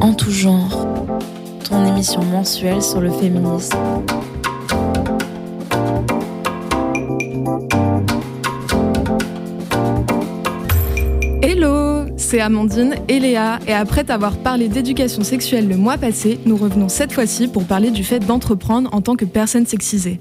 En tout genre, ton émission mensuelle sur le féminisme. Hello, c'est Amandine et Léa et après t'avoir parlé d'éducation sexuelle le mois passé, nous revenons cette fois-ci pour parler du fait d'entreprendre en tant que personne sexisée.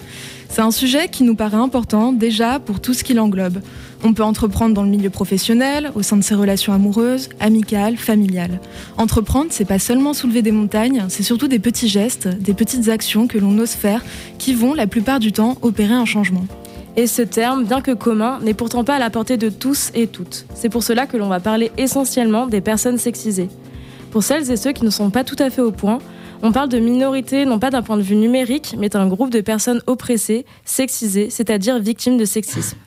C'est un sujet qui nous paraît important déjà pour tout ce qui l'englobe. On peut entreprendre dans le milieu professionnel, au sein de ses relations amoureuses, amicales, familiales. Entreprendre, c'est pas seulement soulever des montagnes, c'est surtout des petits gestes, des petites actions que l'on ose faire qui vont la plupart du temps opérer un changement. Et ce terme, bien que commun, n'est pourtant pas à la portée de tous et toutes. C'est pour cela que l'on va parler essentiellement des personnes sexisées. Pour celles et ceux qui ne sont pas tout à fait au point, on parle de minorité non pas d'un point de vue numérique, mais d'un groupe de personnes oppressées, sexisées, c'est-à-dire victimes de sexisme.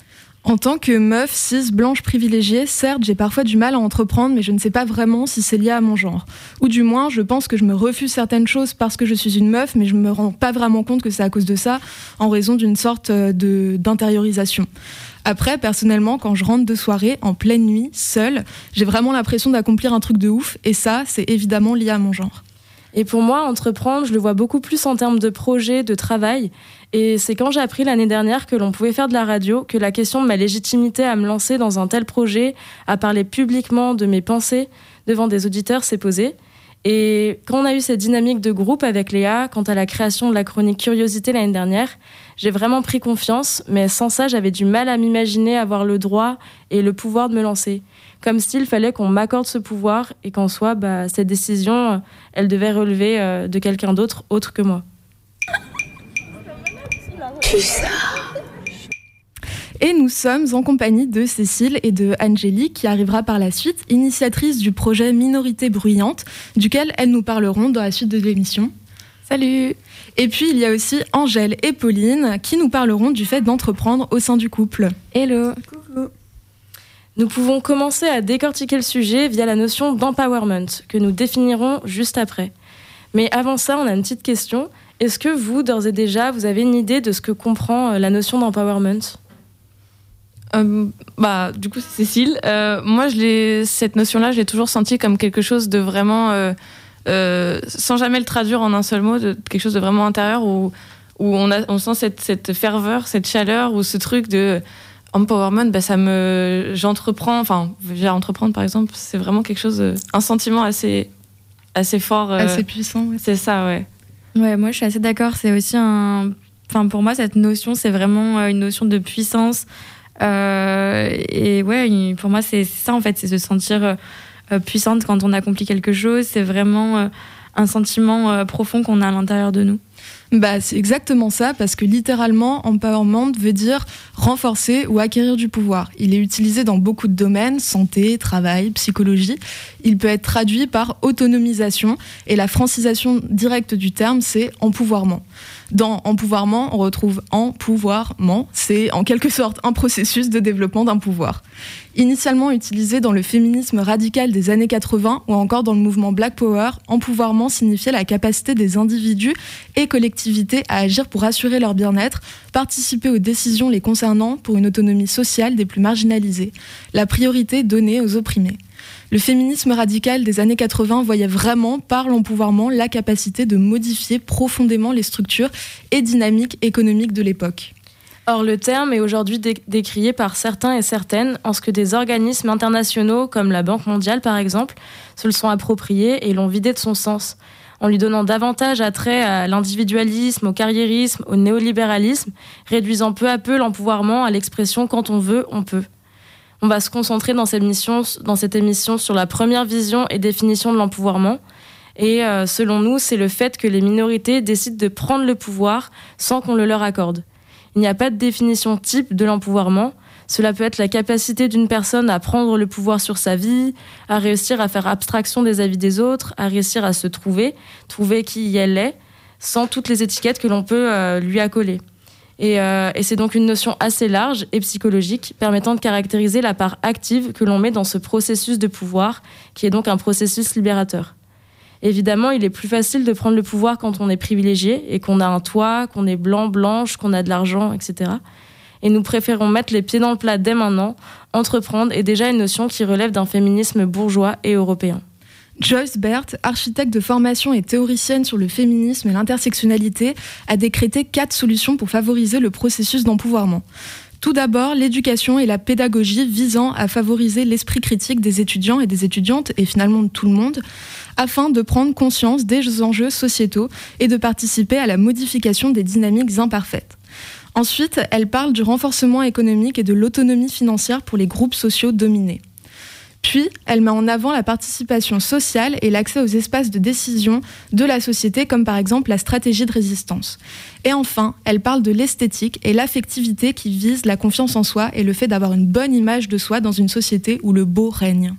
En tant que meuf, cis, blanche privilégiée, certes, j'ai parfois du mal à entreprendre, mais je ne sais pas vraiment si c'est lié à mon genre. Ou du moins, je pense que je me refuse certaines choses parce que je suis une meuf, mais je me rends pas vraiment compte que c'est à cause de ça, en raison d'une sorte euh, d'intériorisation. Après, personnellement, quand je rentre de soirée, en pleine nuit, seule, j'ai vraiment l'impression d'accomplir un truc de ouf, et ça, c'est évidemment lié à mon genre. Et pour moi, entreprendre, je le vois beaucoup plus en termes de projet, de travail. Et c'est quand j'ai appris l'année dernière que l'on pouvait faire de la radio que la question de ma légitimité à me lancer dans un tel projet, à parler publiquement de mes pensées devant des auditeurs s'est posée. Et quand on a eu cette dynamique de groupe avec Léa, quant à la création de la chronique Curiosité l'année dernière, j'ai vraiment pris confiance, mais sans ça, j'avais du mal à m'imaginer avoir le droit et le pouvoir de me lancer. Comme s'il fallait qu'on m'accorde ce pouvoir et qu'en soi, bah, cette décision, elle devait relever euh, de quelqu'un d'autre autre que moi. Et nous sommes en compagnie de Cécile et de Angélique qui arrivera par la suite, initiatrice du projet Minorité Bruyante, duquel elles nous parleront dans la suite de l'émission. Salut Et puis il y a aussi Angèle et Pauline qui nous parleront du fait d'entreprendre au sein du couple. Hello Coucou Nous pouvons commencer à décortiquer le sujet via la notion d'empowerment, que nous définirons juste après. Mais avant ça, on a une petite question. Est-ce que vous, d'ores et déjà, vous avez une idée de ce que comprend euh, la notion d'empowerment? Euh, bah, du coup, c'est Cécile. Euh, moi, cette notion-là, je l'ai toujours sentie comme quelque chose de vraiment, sans jamais le traduire en un seul mot, de quelque chose de vraiment intérieur où, on, sent cette ferveur, cette chaleur, ou ce truc de empowerment. Bah, ça me, j'entreprends, enfin, j'ai à entreprendre par exemple, c'est vraiment quelque chose, de- un sentiment assez, assez fort. euh, Assez puissant. ouais. c'est ça, ouais. Ouais, moi je suis assez d'accord. C'est aussi un. Enfin, pour moi, cette notion, c'est vraiment euh, une notion de puissance. Euh, et ouais, pour moi, c'est ça en fait, c'est se sentir euh, euh, puissante quand on accomplit quelque chose. C'est vraiment euh, un sentiment euh, profond qu'on a à l'intérieur de nous. Bah, c'est exactement ça, parce que littéralement, empowerment veut dire renforcer ou acquérir du pouvoir. Il est utilisé dans beaucoup de domaines, santé, travail, psychologie. Il peut être traduit par autonomisation, et la francisation directe du terme, c'est empouvoirment. Dans empouvoirment, on retrouve empouvoirment. C'est en quelque sorte un processus de développement d'un pouvoir. Initialement utilisé dans le féminisme radical des années 80 ou encore dans le mouvement Black Power, empouvoirment signifiait la capacité des individus et collectivités à agir pour assurer leur bien-être, participer aux décisions les concernant pour une autonomie sociale des plus marginalisés, la priorité donnée aux opprimés. Le féminisme radical des années 80 voyait vraiment par l'empouvoirment la capacité de modifier profondément les structures et dynamiques économiques de l'époque. Or, le terme est aujourd'hui dé- décrié par certains et certaines en ce que des organismes internationaux, comme la Banque mondiale par exemple, se le sont appropriés et l'ont vidé de son sens, en lui donnant davantage attrait à l'individualisme, au carriérisme, au néolibéralisme, réduisant peu à peu l'empouvoirment à l'expression quand on veut, on peut. On va se concentrer dans cette, émission, sur la première vision et définition de l'empouvoirment. Et euh, selon nous, c'est le fait que les minorités décident de prendre le pouvoir sans qu'on le leur accorde. Il n'y a pas de définition type de l'empouvoirment. Cela peut être la capacité d'une personne à prendre le pouvoir sur sa vie, à réussir à faire abstraction des avis des autres, à réussir à se trouver, trouver qui elle est, sans toutes les étiquettes que l'on peut euh, lui accoler. Et, euh, et c'est donc une notion assez large et psychologique permettant de caractériser la part active que l'on met dans ce processus de pouvoir, qui est donc un processus libérateur. Évidemment, il est plus facile de prendre le pouvoir quand on est privilégié et qu'on a un toit, qu'on est blanc, blanche, qu'on a de l'argent, etc. Et nous préférons mettre les pieds dans le plat dès maintenant. Entreprendre est déjà une notion qui relève d'un féminisme bourgeois et européen. Joyce Bert, architecte de formation et théoricienne sur le féminisme et l'intersectionnalité, a décrété quatre solutions pour favoriser le processus d'empouvoirment. Tout d'abord, l'éducation et la pédagogie visant à favoriser l'esprit critique des étudiants et des étudiantes, et finalement de tout le monde, afin de prendre conscience des enjeux sociétaux et de participer à la modification des dynamiques imparfaites. Ensuite, elle parle du renforcement économique et de l'autonomie financière pour les groupes sociaux dominés. Puis, elle met en avant la participation sociale et l'accès aux espaces de décision de la société, comme par exemple la stratégie de résistance. Et enfin, elle parle de l'esthétique et l'affectivité qui vise la confiance en soi et le fait d'avoir une bonne image de soi dans une société où le beau règne.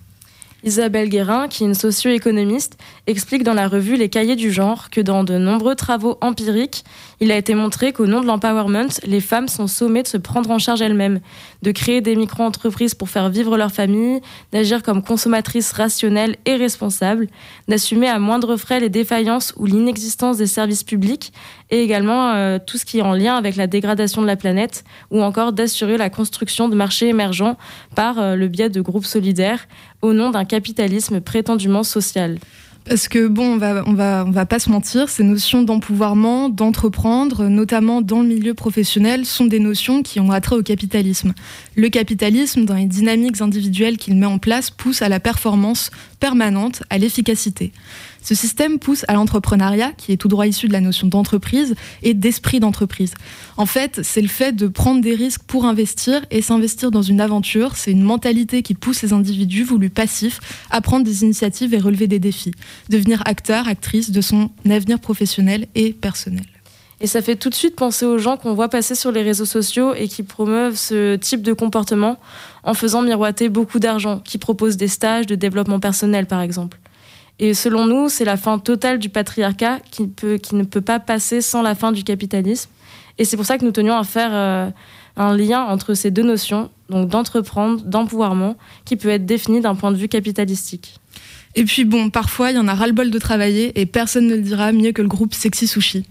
Isabelle Guérin, qui est une socio-économiste, explique dans la revue Les Cahiers du genre que dans de nombreux travaux empiriques, il a été montré qu'au nom de l'empowerment, les femmes sont sommées de se prendre en charge elles-mêmes, de créer des micro-entreprises pour faire vivre leur famille, d'agir comme consommatrices rationnelles et responsables, d'assumer à moindre frais les défaillances ou l'inexistence des services publics, et également euh, tout ce qui est en lien avec la dégradation de la planète, ou encore d'assurer la construction de marchés émergents par euh, le biais de groupes solidaires au nom d'un capitalisme prétendument social. Parce que bon, on va, va, va pas se mentir, ces notions d'empouvoirment, d'entreprendre, notamment dans le milieu professionnel, sont des notions qui ont attrait au capitalisme. Le capitalisme, dans les dynamiques individuelles qu'il met en place, pousse à la performance permanente, à l'efficacité. Ce système pousse à l'entrepreneuriat, qui est tout droit issu de la notion d'entreprise et d'esprit d'entreprise. En fait, c'est le fait de prendre des risques pour investir et s'investir dans une aventure. C'est une mentalité qui pousse les individus voulus passifs à prendre des initiatives et relever des défis, devenir acteur, actrice de son avenir professionnel et personnel. Et ça fait tout de suite penser aux gens qu'on voit passer sur les réseaux sociaux et qui promeuvent ce type de comportement en faisant miroiter beaucoup d'argent, qui proposent des stages de développement personnel par exemple. Et selon nous, c'est la fin totale du patriarcat qui, ne peut pas passer sans la fin du capitalisme. Et c'est pour ça que nous tenions à faire euh, un lien entre ces deux notions, donc d'entreprendre, d'empouvoirment, qui peut être défini d'un point de vue capitalistique. Et puis bon, parfois, il y en a ras-le-bol de travailler et personne ne le dira mieux que le groupe Sexy Sushi.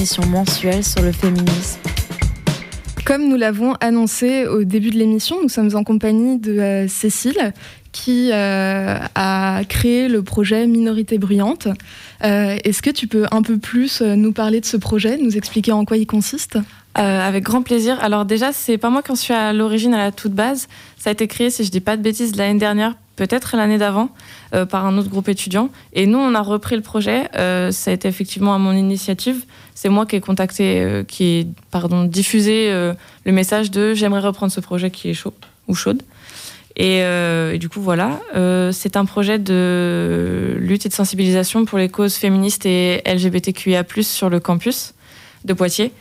Émission mensuelle sur le féminisme. Comme nous l'avons annoncé au début de l'émission, nous sommes en compagnie de euh, Cécile qui euh, a créé le projet Minorité Bruyante. Euh, Est-ce que tu peux un peu plus nous parler de ce projet, nous expliquer en quoi il consiste? Euh, avec grand plaisir. Alors déjà, c'est pas moi qui en suis à l'origine, à la toute base. Ça a été créé, si je dis pas de bêtises, l'année dernière, peut-être l'année d'avant, euh, par un autre groupe étudiant. Et nous, on a repris le projet. Euh, ça a été effectivement à mon initiative. C'est moi qui ai contacté, euh, qui ai pardon, diffusé le message de j'aimerais reprendre ce projet qui est chaud ou chaude. Et, et du coup, voilà. C'est un projet de lutte et de sensibilisation pour les causes féministes et LGBTQIA, sur le campus de Poitiers.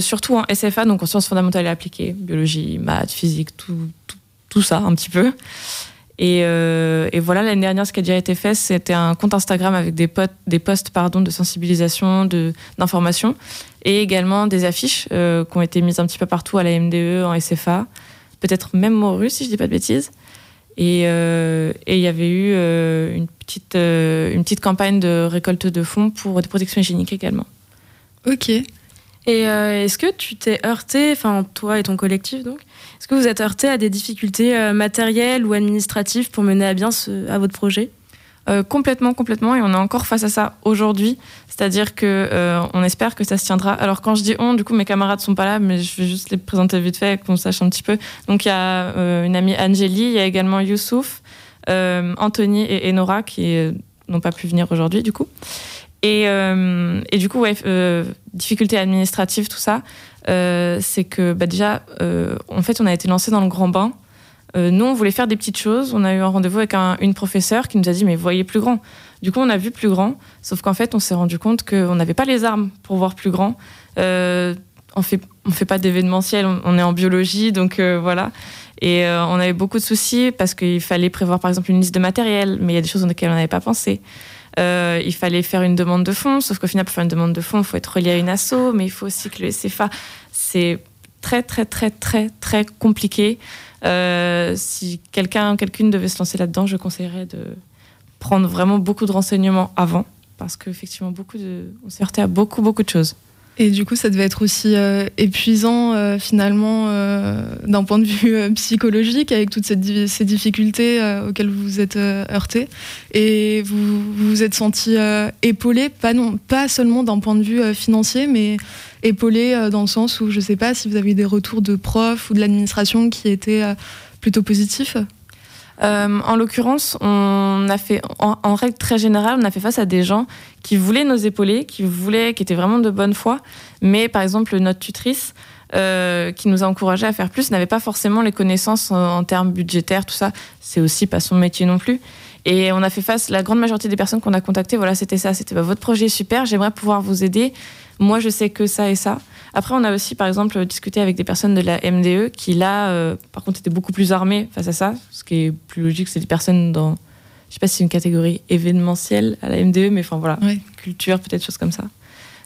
Surtout en SFA, donc en sciences fondamentales et appliquées, biologie, maths, physique, tout, tout, tout ça un petit peu. Et, euh, et voilà, l'année dernière, ce qui a déjà été fait, c'était un compte Instagram avec des, posts de sensibilisation, d'information, et également des affiches euh, qui ont été mises un petit peu partout à la MDE, en SFA, peut-être même Morus, si je dis pas de bêtises. Et euh, il y avait eu une, petite, une petite campagne de récolte de fonds pour des protections hygiéniques également. Ok. Et euh, est-ce que tu t'es heurté, enfin toi et ton collectif donc, est-ce que vous êtes heurté à des difficultés euh, matérielles ou administratives pour mener à bien à votre projet? Euh, complètement, complètement, et on est encore face à ça aujourd'hui. C'est-à-dire que on espère que ça se tiendra. Alors quand je dis on, du coup mes camarades sont pas là, mais je vais juste les présenter vite fait, qu'on sache un petit peu. Donc il y a une amie Angélie, il y a également Youssouf, Anthony et Enora qui n'ont pas pu venir aujourd'hui du coup. Et, et du coup, ouais, difficultés administratives, tout ça, euh, c'est que bah, déjà, euh, en fait, on a été lancé dans le grand bain. Euh, nous, on voulait faire des petites choses. On a eu un rendez-vous avec un- une professeure qui nous a dit mais voyez plus grand. Du coup, on a vu plus grand. Sauf qu'en fait, on s'est rendu compte qu'on n'avait pas les armes pour voir plus grand. On fait fait pas d'événementiel. On, on est en biologie, donc voilà. Et on avait beaucoup de soucis parce qu'il fallait prévoir par exemple une liste de matériel, mais il y a des choses auxquelles on n'avait pas pensé. Euh, il fallait faire une demande de fonds, sauf qu'au final, pour faire une demande de fonds, il faut être relié à une asso, mais il faut aussi que le SFA. C'est très, très, très, très, très compliqué. Euh, si quelqu'un, quelqu'une devait se lancer là-dedans, je conseillerais de prendre vraiment beaucoup de renseignements avant, parce qu'effectivement, on s'est heurté à beaucoup, beaucoup de choses. Et du coup, ça devait être aussi euh, épuisant euh, finalement euh, d'un point de vue psychologique avec toutes ces, di- ces difficultés auxquelles vous vous êtes heurté. Et vous vous êtes senti épaulé, pas, non, pas seulement d'un point de vue financier, mais épaulé dans le sens où je sais pas si vous avez eu des retours de profs ou de l'administration qui étaient plutôt positifs. Euh, en l'occurrence, on a fait, en, règle très générale, on a fait face à des gens qui voulaient nous épauler, qui voulaient, qui étaient vraiment de bonne foi, mais par exemple notre tutrice, euh, qui nous a encouragé à faire plus, n'avait pas forcément les connaissances en, termes budgétaires, tout ça. C'est aussi pas son métier non plus. Et on a fait face, la grande majorité des personnes qu'on a contactées, voilà, c'était ça, c'était bah, votre projet super, j'aimerais pouvoir vous aider. Moi, je sais que ça et ça. Après, on a aussi, par exemple, discuté avec des personnes de la MDE qui, là, euh, par contre, étaient beaucoup plus armées face à ça. Ce qui est plus logique, c'est des personnes dans, je sais pas si c'est une catégorie événementielle à la MDE, mais enfin voilà, culture, peut-être choses comme ça.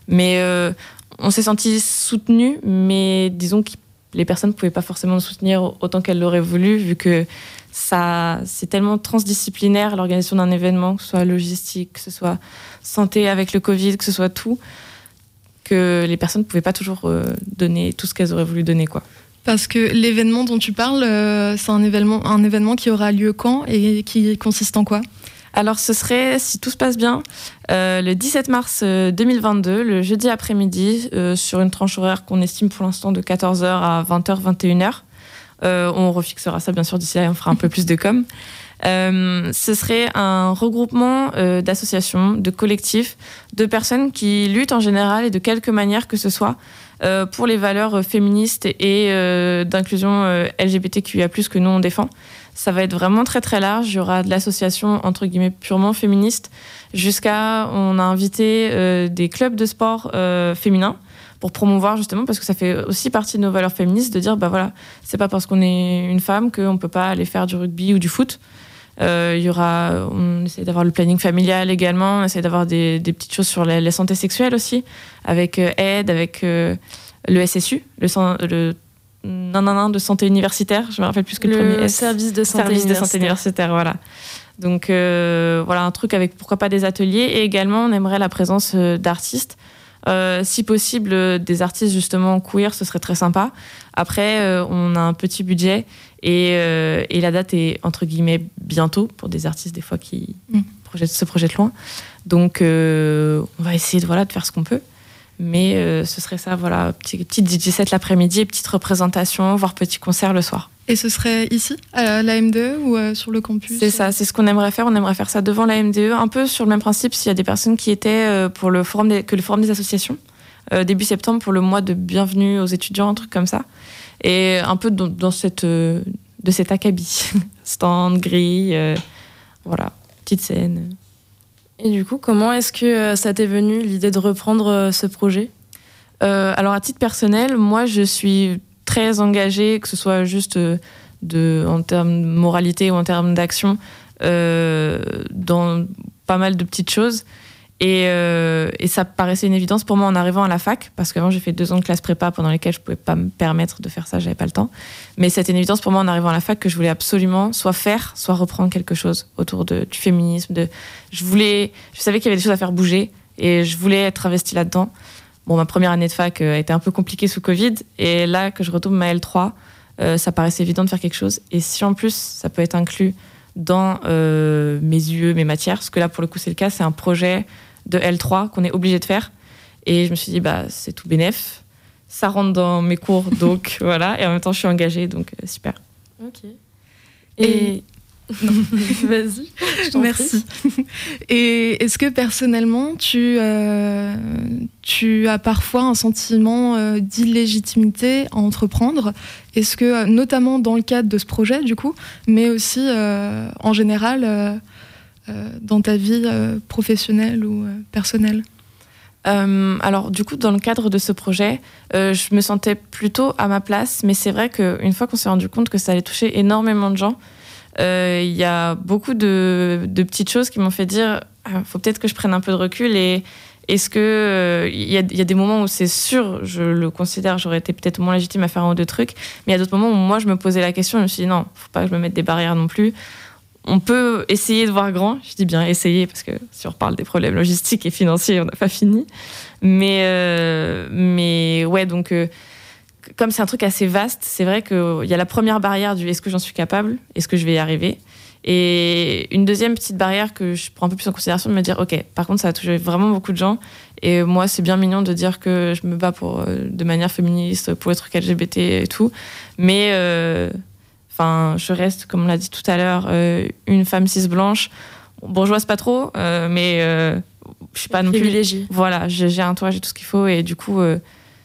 Mais euh, on s'est senti soutenu, mais disons que les personnes ne pouvaient pas forcément nous soutenir autant qu'elles l'auraient voulu, vu que ça, c'est tellement transdisciplinaire l'organisation d'un événement, que ce soit logistique, que ce soit santé avec le Covid, que ce soit tout, que les personnes ne pouvaient pas toujours euh, donner tout ce qu'elles auraient voulu donner, quoi. Parce que l'événement dont tu parles, euh, c'est un événement, un événement qui aura lieu quand et qui consiste en quoi? Alors, ce serait, si tout se passe bien, euh, le 17 mars euh, 2022, le jeudi après-midi, euh, sur une tranche horaire qu'on estime pour l'instant de 14h à 20h, 21h. Euh, on refixera ça, bien sûr, d'ici là, et on fera un peu plus de com. Euh, ce serait un regroupement euh, d'associations, de collectifs, de personnes qui luttent en général et de quelque manière que ce soit euh, pour les valeurs féministes et d'inclusion LGBTQIA+, que nous on défend. Ça va être vraiment très très large. Il y aura de l'association entre guillemets purement féministe jusqu'à on a invité des clubs de sport féminins pour promouvoir justement parce que ça fait aussi partie de nos valeurs féministes de dire bah voilà c'est pas parce qu'on est une femme qu'on peut pas aller faire du rugby ou du foot. Euh, il y aura on essaie d'avoir le planning familial également, on essaie d'avoir des, des petites choses sur la, la santé sexuelle aussi avec euh, aide avec euh, le SSU le, le non, non, non, de santé universitaire, je me rappelle plus que le, premier Le S. service de santé service de santé universitaire. universitaire, voilà. Donc voilà, un truc avec pourquoi pas des ateliers. Et également, on aimerait la présence d'artistes. Si possible, des artistes justement queer, ce serait très sympa. Après, on a un petit budget et, et, la date est entre guillemets bientôt pour des artistes des fois qui mm. se projettent loin. Donc, on va essayer de, voilà, de faire ce qu'on peut. Mais euh, ce serait ça, voilà, petite, petite DJ set l'après-midi, petite représentation, voire petit concert le soir. Et ce serait ici, à la MDE ou euh, sur le campus? C'est ça, c'est ce qu'on aimerait faire. On aimerait faire ça devant la MDE, un peu sur le même principe s'il y a des personnes qui étaient euh, pour le forum des, que le forum des associations, début septembre pour le mois de bienvenue aux étudiants, un truc comme ça. Et un peu dans, cette, de cet acabit. Stand, grille, voilà, petite scène. Et du coup, comment est-ce que euh, ça t'est venu l'idée de reprendre euh, ce projet? Euh, Alors à titre personnel, moi je suis très engagée, que ce soit juste en termes de moralité ou en termes d'action, dans pas mal de petites choses. Euh, et, ça paraissait une évidence pour moi en arrivant à la fac, parce qu'avant j'ai fait deux ans de classe prépa pendant lesquels je pouvais pas me permettre de faire ça, j'avais pas le temps. Mais c'était une évidence pour moi en arrivant à la fac que je voulais absolument soit faire, soit reprendre quelque chose autour du féminisme. De, je voulais, je savais qu'il y avait des choses à faire bouger et je voulais être investie là-dedans. Bon, ma première année de fac euh, a été un peu compliquée sous Covid, et là que je retombe ma L3, euh, ça paraissait évident de faire quelque chose. Et si en plus ça peut être inclus dans mes yeux, mes matières, parce que là pour le coup c'est le cas, c'est un projet de L3 qu'on est obligé de faire. Et je me suis dit, bah, c'est tout bénef. Ça rentre dans mes cours, donc voilà. Et en même temps, je suis engagée, donc euh, super. Ok. Et. Vas-y. Merci. Et est-ce que personnellement, tu, euh, tu as parfois un sentiment euh, d'illégitimité à entreprendre? Est-ce que, notamment dans le cadre de ce projet, du coup, mais aussi en général euh, dans ta vie euh, professionnelle ou euh, personnelle alors du coup, dans le cadre de ce projet, je me sentais plutôt à ma place, mais c'est vrai qu'une fois qu'on s'est rendu compte que ça allait toucher énormément de gens, il y a beaucoup de, petites choses qui m'ont fait dire, ah, faut peut-être que je prenne un peu de recul et est-ce que il y, a des moments où c'est sûr, je le considère, j'aurais été peut-être moins légitime à faire un ou deux trucs, mais il y a d'autres moments où moi je me posais la question je me suis dit non, faut pas que je me mette des barrières non plus on peut essayer de voir grand. Je dis bien essayer parce que si on reparle des problèmes logistiques et financiers, on n'a pas fini. Mais, euh, mais ouais, donc euh, comme c'est un truc assez vaste, c'est vrai qu'il y a la première barrière du est-ce que j'en suis capable, est-ce que je vais y arriver? Et une deuxième petite barrière que je prends un peu plus en considération de me dire ok, par contre ça a touché vraiment beaucoup de gens. Et moi c'est bien mignon de dire que je me bats pour euh, de manière féministe pour les trucs LGBT et tout, mais Enfin, je reste, comme on l'a dit tout à l'heure, euh, une femme cis blanche. Bourgeoise pas trop, euh, mais euh, je suis pas non plus. Voilà, j'ai un toit, j'ai tout ce qu'il faut, et du coup,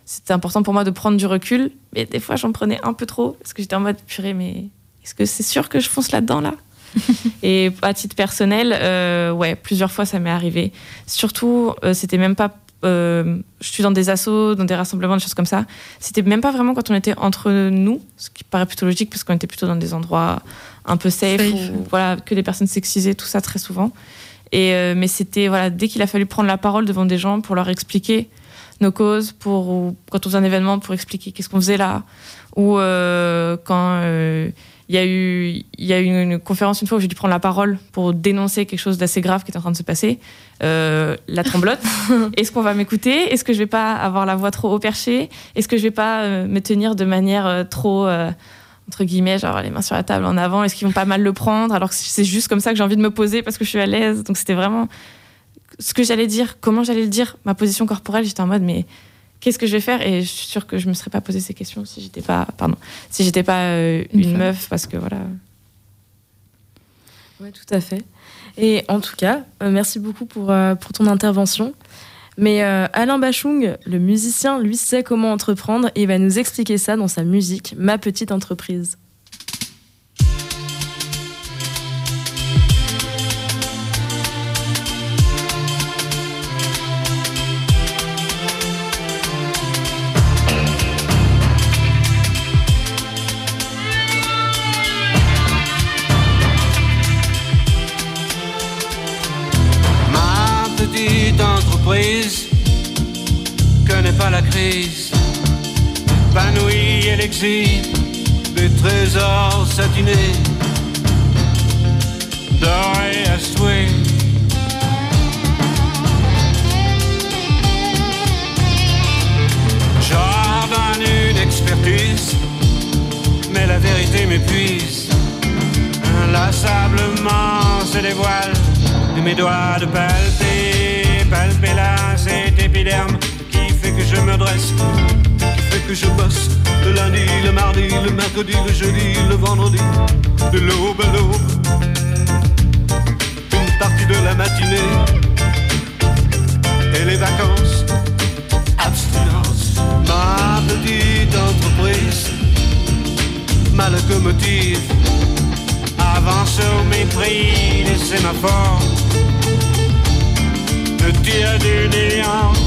c'était important pour moi de prendre du recul. Mais des fois, j'en prenais un peu trop parce que j'étais en mode purée, mais est-ce que c'est sûr que je fonce là-dedans là, Et à titre personnel, ouais, plusieurs fois ça m'est arrivé. Surtout, c'était même pas euh, je suis dans des assos, dans des rassemblements, des choses comme ça. C'était même pas vraiment quand on était entre nous, ce qui paraît plutôt logique parce qu'on était plutôt dans des endroits un peu safe, voilà, que des personnes sexisées, tout ça très souvent. Et euh, mais c'était voilà, dès qu'il a fallu prendre la parole devant des gens pour leur expliquer nos causes, pour quand on faisait un événement pour expliquer qu'est-ce qu'on faisait là, ou euh, quand il y a eu, il y a eu une conférence une fois où j'ai dû prendre la parole pour dénoncer quelque chose d'assez grave qui était en train de se passer. Euh, la tremblote. Est-ce qu'on va m'écouter? Est-ce que je vais pas avoir la voix trop haut perchée Est-ce que je vais pas euh, me tenir de manière euh, trop entre guillemets, genre les mains sur la table en avant? Est-ce qu'ils vont pas mal le prendre? Alors que c'est juste comme ça que j'ai envie de me poser parce que je suis à l'aise. Donc c'était vraiment ce que j'allais dire, comment j'allais le dire, ma position corporelle. J'étais en mode mais qu'est-ce que je vais faire? Et je suis sûre que je me serais pas posé ces questions si j'étais pas, pardon, si j'étais pas euh, une, meuf, parce que voilà. Oui, tout à fait. Et en tout cas, euh, merci beaucoup pour, euh, pour ton intervention. Mais Alain Bachung, le musicien, lui sait comment entreprendre et il va nous expliquer ça dans sa musique, Ma petite entreprise. L'exil des trésors satinés. doré à souhait. J'ordonne une expertise, mais la vérité m'épuise. Inlassablement se dévoile de mes doigts de palper, palper là cet épiderme qui fait que je me dresse, qui fait que je bosse le lundi, le mardi, le mercredi, le jeudi, le vendredi, de l'aube à l'aube. Une partie de la matinée et les vacances, abstinence, ma petite entreprise, ma locomotive avance au mépris des sémaphores, ne tire du néant.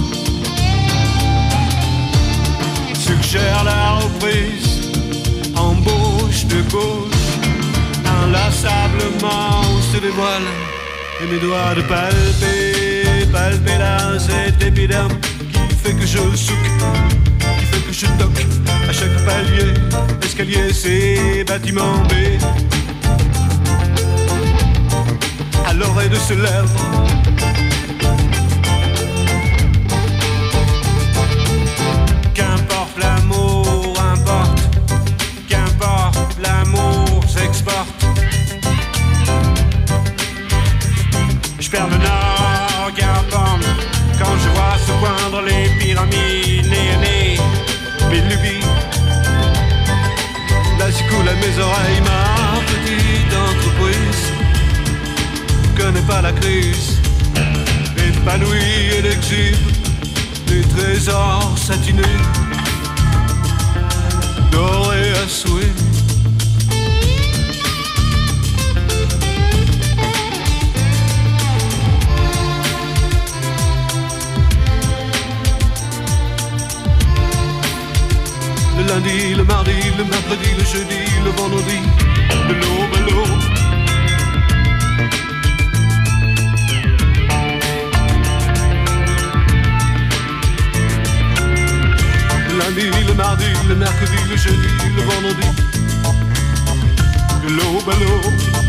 suggère la reprise, embauche de gauche, inlassablement se dévoile, et mes doigts de palper, palper là cet épiderme qui fait que je souque, qui fait que je toque à chaque palier, escalier, c'est bâtiment B. À l'oreille de ce lèvre, Je perds le nord, qu'importe. Quand je vois se poindre les pyramides, mes lubies. Là j'écoule à mes oreilles ma petite entreprise. Connais pas la crise, épanouie et l'exhibe des trésors satinés, dorés à souhait. De l'aube à l'aube. Le lundi, le mardi, le mercredi, le jeudi, le vendredi. De l'aube à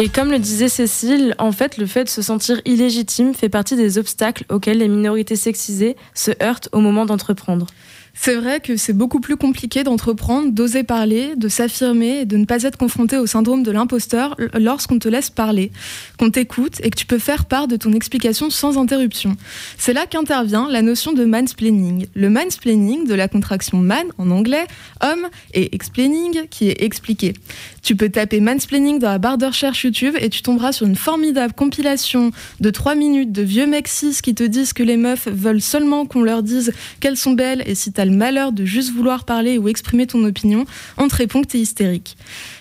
Et comme le disait Cécile, en fait, le fait de se sentir illégitime fait partie des obstacles auxquels les minorités sexisées se heurtent au moment d'entreprendre. C'est vrai que c'est beaucoup plus compliqué d'entreprendre, d'oser parler, de s'affirmer et de ne pas être confronté au syndrome de l'imposteur lorsqu'on te laisse parler, qu'on t'écoute et que tu peux faire part de ton explication sans interruption. C'est là qu'intervient la notion de mansplaining. Le mansplaining, de la contraction man en anglais, homme, et explaining, qui est expliqué. Tu peux taper mansplaining dans la barre de recherche YouTube et tu tomberas sur une formidable compilation de 3 minutes de vieux mecs cis qui te disent que les meufs veulent seulement qu'on leur dise qu'elles sont belles et si t'as malheur de juste vouloir parler ou exprimer ton opinion, on te répond que t'es hystérique.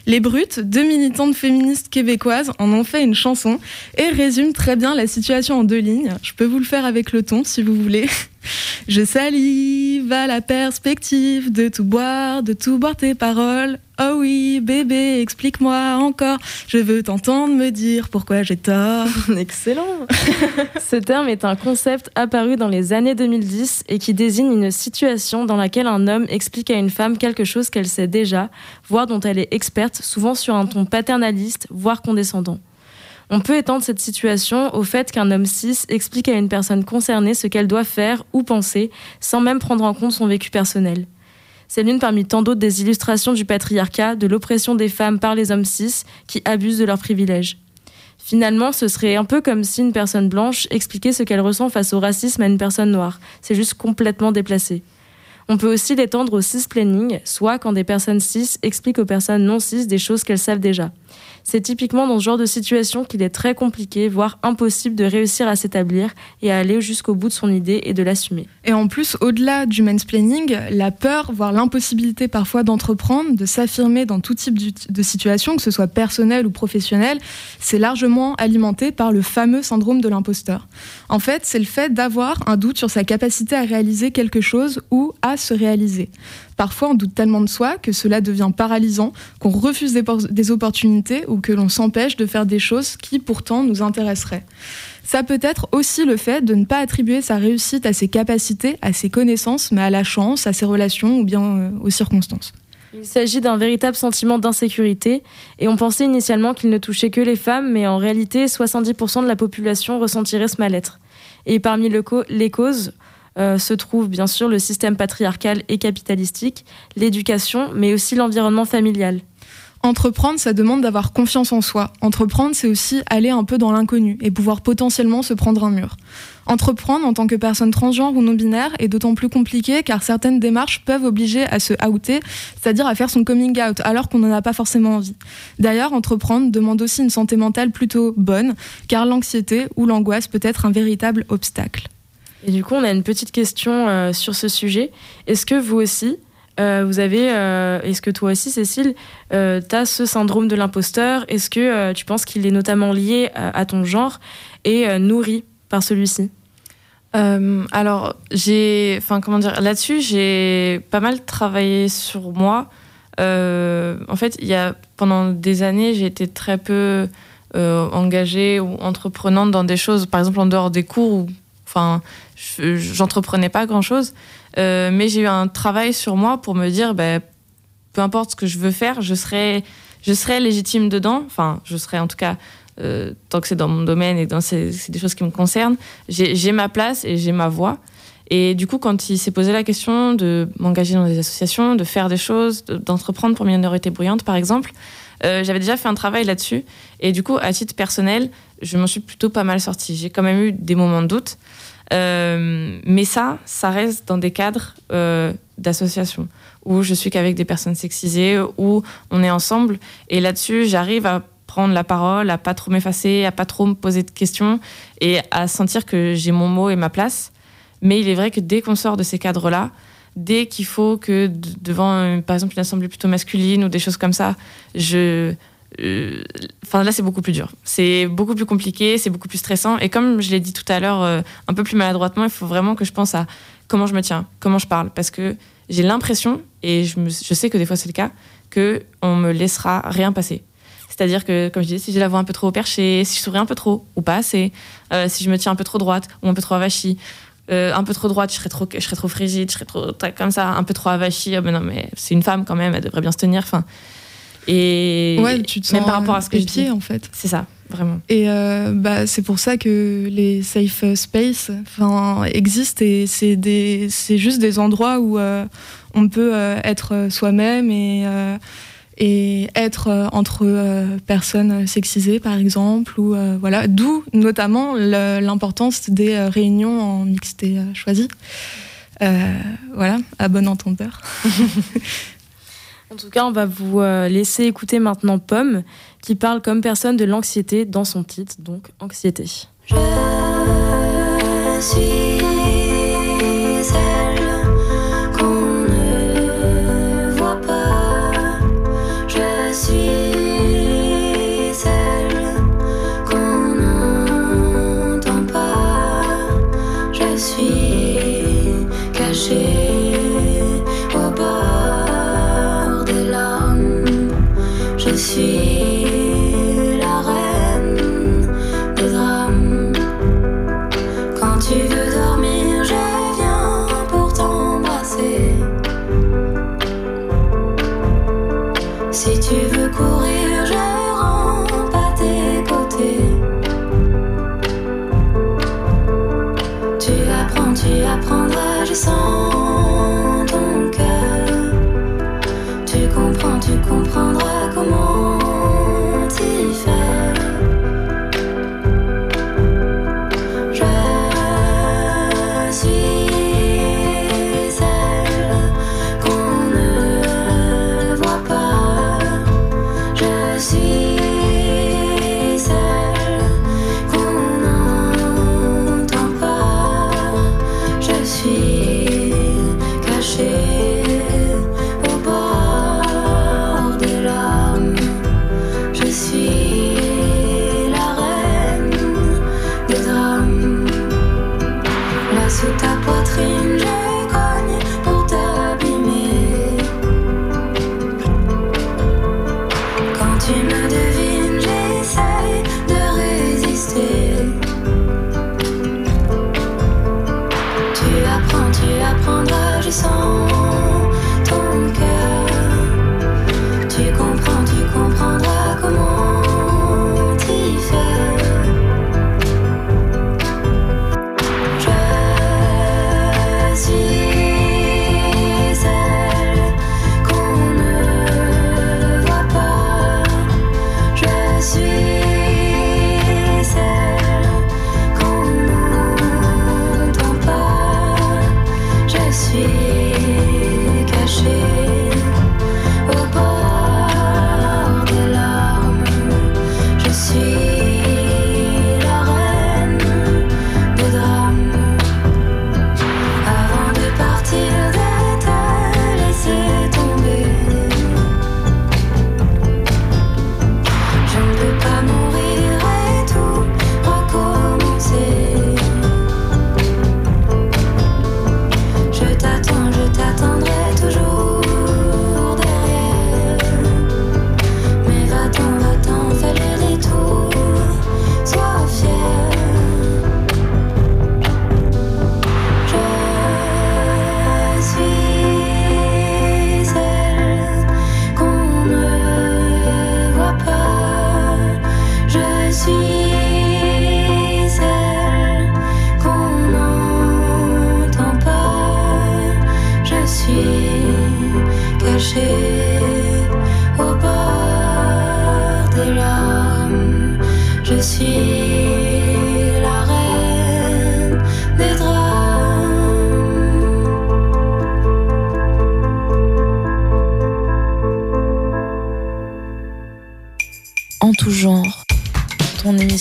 Les Brutes, deux militantes féministes québécoises, en ont fait une chanson et résument très bien la situation en deux lignes. Je peux vous le faire avec le ton si vous voulez. Je salive à la perspective de tout boire, de tout boire tes paroles. Oh oui, bébé, explique-moi encore. Je veux t'entendre me dire pourquoi j'ai tort. Excellent Ce terme est un concept apparu dans les années 2010 et qui désigne une situation dans laquelle un homme explique à une femme quelque chose qu'elle sait déjà, voire dont elle est experte, souvent sur un ton paternaliste, voire condescendant. On peut étendre cette situation au fait qu'un homme cis explique à une personne concernée ce qu'elle doit faire ou penser, sans même prendre en compte son vécu personnel. C'est l'une parmi tant d'autres des illustrations du patriarcat, de l'oppression des femmes par les hommes cis qui abusent de leurs privilèges. Finalement, ce serait un peu comme si une personne blanche expliquait ce qu'elle ressent face au racisme à une personne noire. C'est juste complètement déplacé. On peut aussi l'étendre au cis-planning, soit quand des personnes cis expliquent aux personnes non cis des choses qu'elles savent déjà. C'est typiquement dans ce genre de situation qu'il est très compliqué, voire impossible de réussir à s'établir et à aller jusqu'au bout de son idée et de l'assumer. Et en plus, au-delà du mansplaining, la peur, voire l'impossibilité parfois d'entreprendre, de s'affirmer dans tout type de situation, que ce soit personnel ou professionnel, c'est largement alimenté par le fameux syndrome de l'imposteur. En fait, c'est le fait d'avoir un doute sur sa capacité à réaliser quelque chose ou à se réaliser. Parfois, on doute tellement de soi que cela devient paralysant, qu'on refuse des, opportunités ou que l'on s'empêche de faire des choses qui pourtant nous intéresseraient. Ça peut être aussi le fait de ne pas attribuer sa réussite à ses capacités, à ses connaissances, mais à la chance, à ses relations ou bien euh, aux circonstances. Il s'agit d'un véritable sentiment d'insécurité et on pensait initialement qu'il ne touchait que les femmes, mais en réalité 70% de la population ressentirait ce mal-être. Et parmi les causes, euh, se trouve bien sûr le système patriarcal et capitalistique, l'éducation, mais aussi l'environnement familial. Entreprendre, ça demande d'avoir confiance en soi. Entreprendre, c'est aussi aller un peu dans l'inconnu et pouvoir potentiellement se prendre un mur. Entreprendre en tant que personne transgenre ou non-binaire est d'autant plus compliqué car certaines démarches peuvent obliger à se outer, c'est-à-dire à faire son coming out, alors qu'on n'en a pas forcément envie. D'ailleurs, entreprendre demande aussi une santé mentale plutôt bonne, car l'anxiété ou l'angoisse peut être un véritable obstacle. Et du coup, on a une petite question euh, sur ce sujet. Est-ce que vous aussi, euh, vous avez, euh, est-ce que toi aussi, Cécile, tu as ce syndrome de l'imposteur? Est-ce que tu penses qu'il est notamment lié à, ton genre et nourri par celui-ci? Alors, j'ai, enfin, comment dire, là-dessus, j'ai pas mal travaillé sur moi. en fait, il y a, pendant des années, j'ai été très peu engagée ou entreprenante dans des choses, par exemple en dehors des cours ou Enfin, j'entreprenais pas grand chose, euh, mais j'ai eu un travail sur moi pour me dire, ben, peu importe ce que je veux faire, je serai, je serai légitime dedans. Enfin, je serai en tout cas, euh, tant que c'est dans mon domaine et dans c'est des choses qui me concernent, j'ai ma place et j'ai ma voix. Et du coup, quand il s'est posé la question de m'engager dans des associations, de faire des choses, d'entreprendre pour Minorité Bruyante, par exemple, euh, j'avais déjà fait un travail là-dessus. Et du coup, à titre personnel, je m'en suis plutôt pas mal sortie. J'ai quand même eu des moments de doute. Euh, mais ça, ça reste dans des cadres euh, d'association où je suis qu'avec des personnes sexisées, où on est ensemble. Et là-dessus, j'arrive à prendre la parole, à pas trop m'effacer, à pas trop me poser de questions et à sentir que j'ai mon mot et ma place. Mais il est vrai que dès qu'on sort de ces cadres-là, dès qu'il faut que devant, par exemple, une assemblée plutôt masculine ou des choses comme ça, je euh, enfin là c'est beaucoup plus dur. C'est beaucoup plus compliqué, c'est beaucoup plus stressant. Et comme je l'ai dit tout à l'heure, euh, un peu plus maladroitement, il faut vraiment que je pense à comment je me tiens, comment je parle, parce que j'ai l'impression, et je, sais que des fois c'est le cas, que on me laissera rien passer. C'est-à-dire que, comme je disais, si j'ai la voix un peu trop perchée, si je souris un peu trop ou pas assez, euh, si je me tiens un peu trop droite ou un peu trop avachie, un peu trop droite, je serais trop, je serais trop frigide, je serais trop comme ça, un peu trop avachie. Oh, mais non, mais c'est une femme quand même, elle devrait bien se tenir. Enfin, et ouais, tu te sens même par rapport à ce que je dis, en fait. C'est ça, vraiment. Et euh, bah, c'est pour ça que les safe space existent et c'est des, c'est juste des endroits où euh, on peut euh, être soi-même et et être entre personnes sexisées par exemple ou voilà d'où notamment l'importance des réunions en mixité choisie voilà à bon entendeur En tout cas, on va vous euh, laisser écouter maintenant Pomme, qui parle comme personne de l'anxiété dans son titre, donc Anxiété.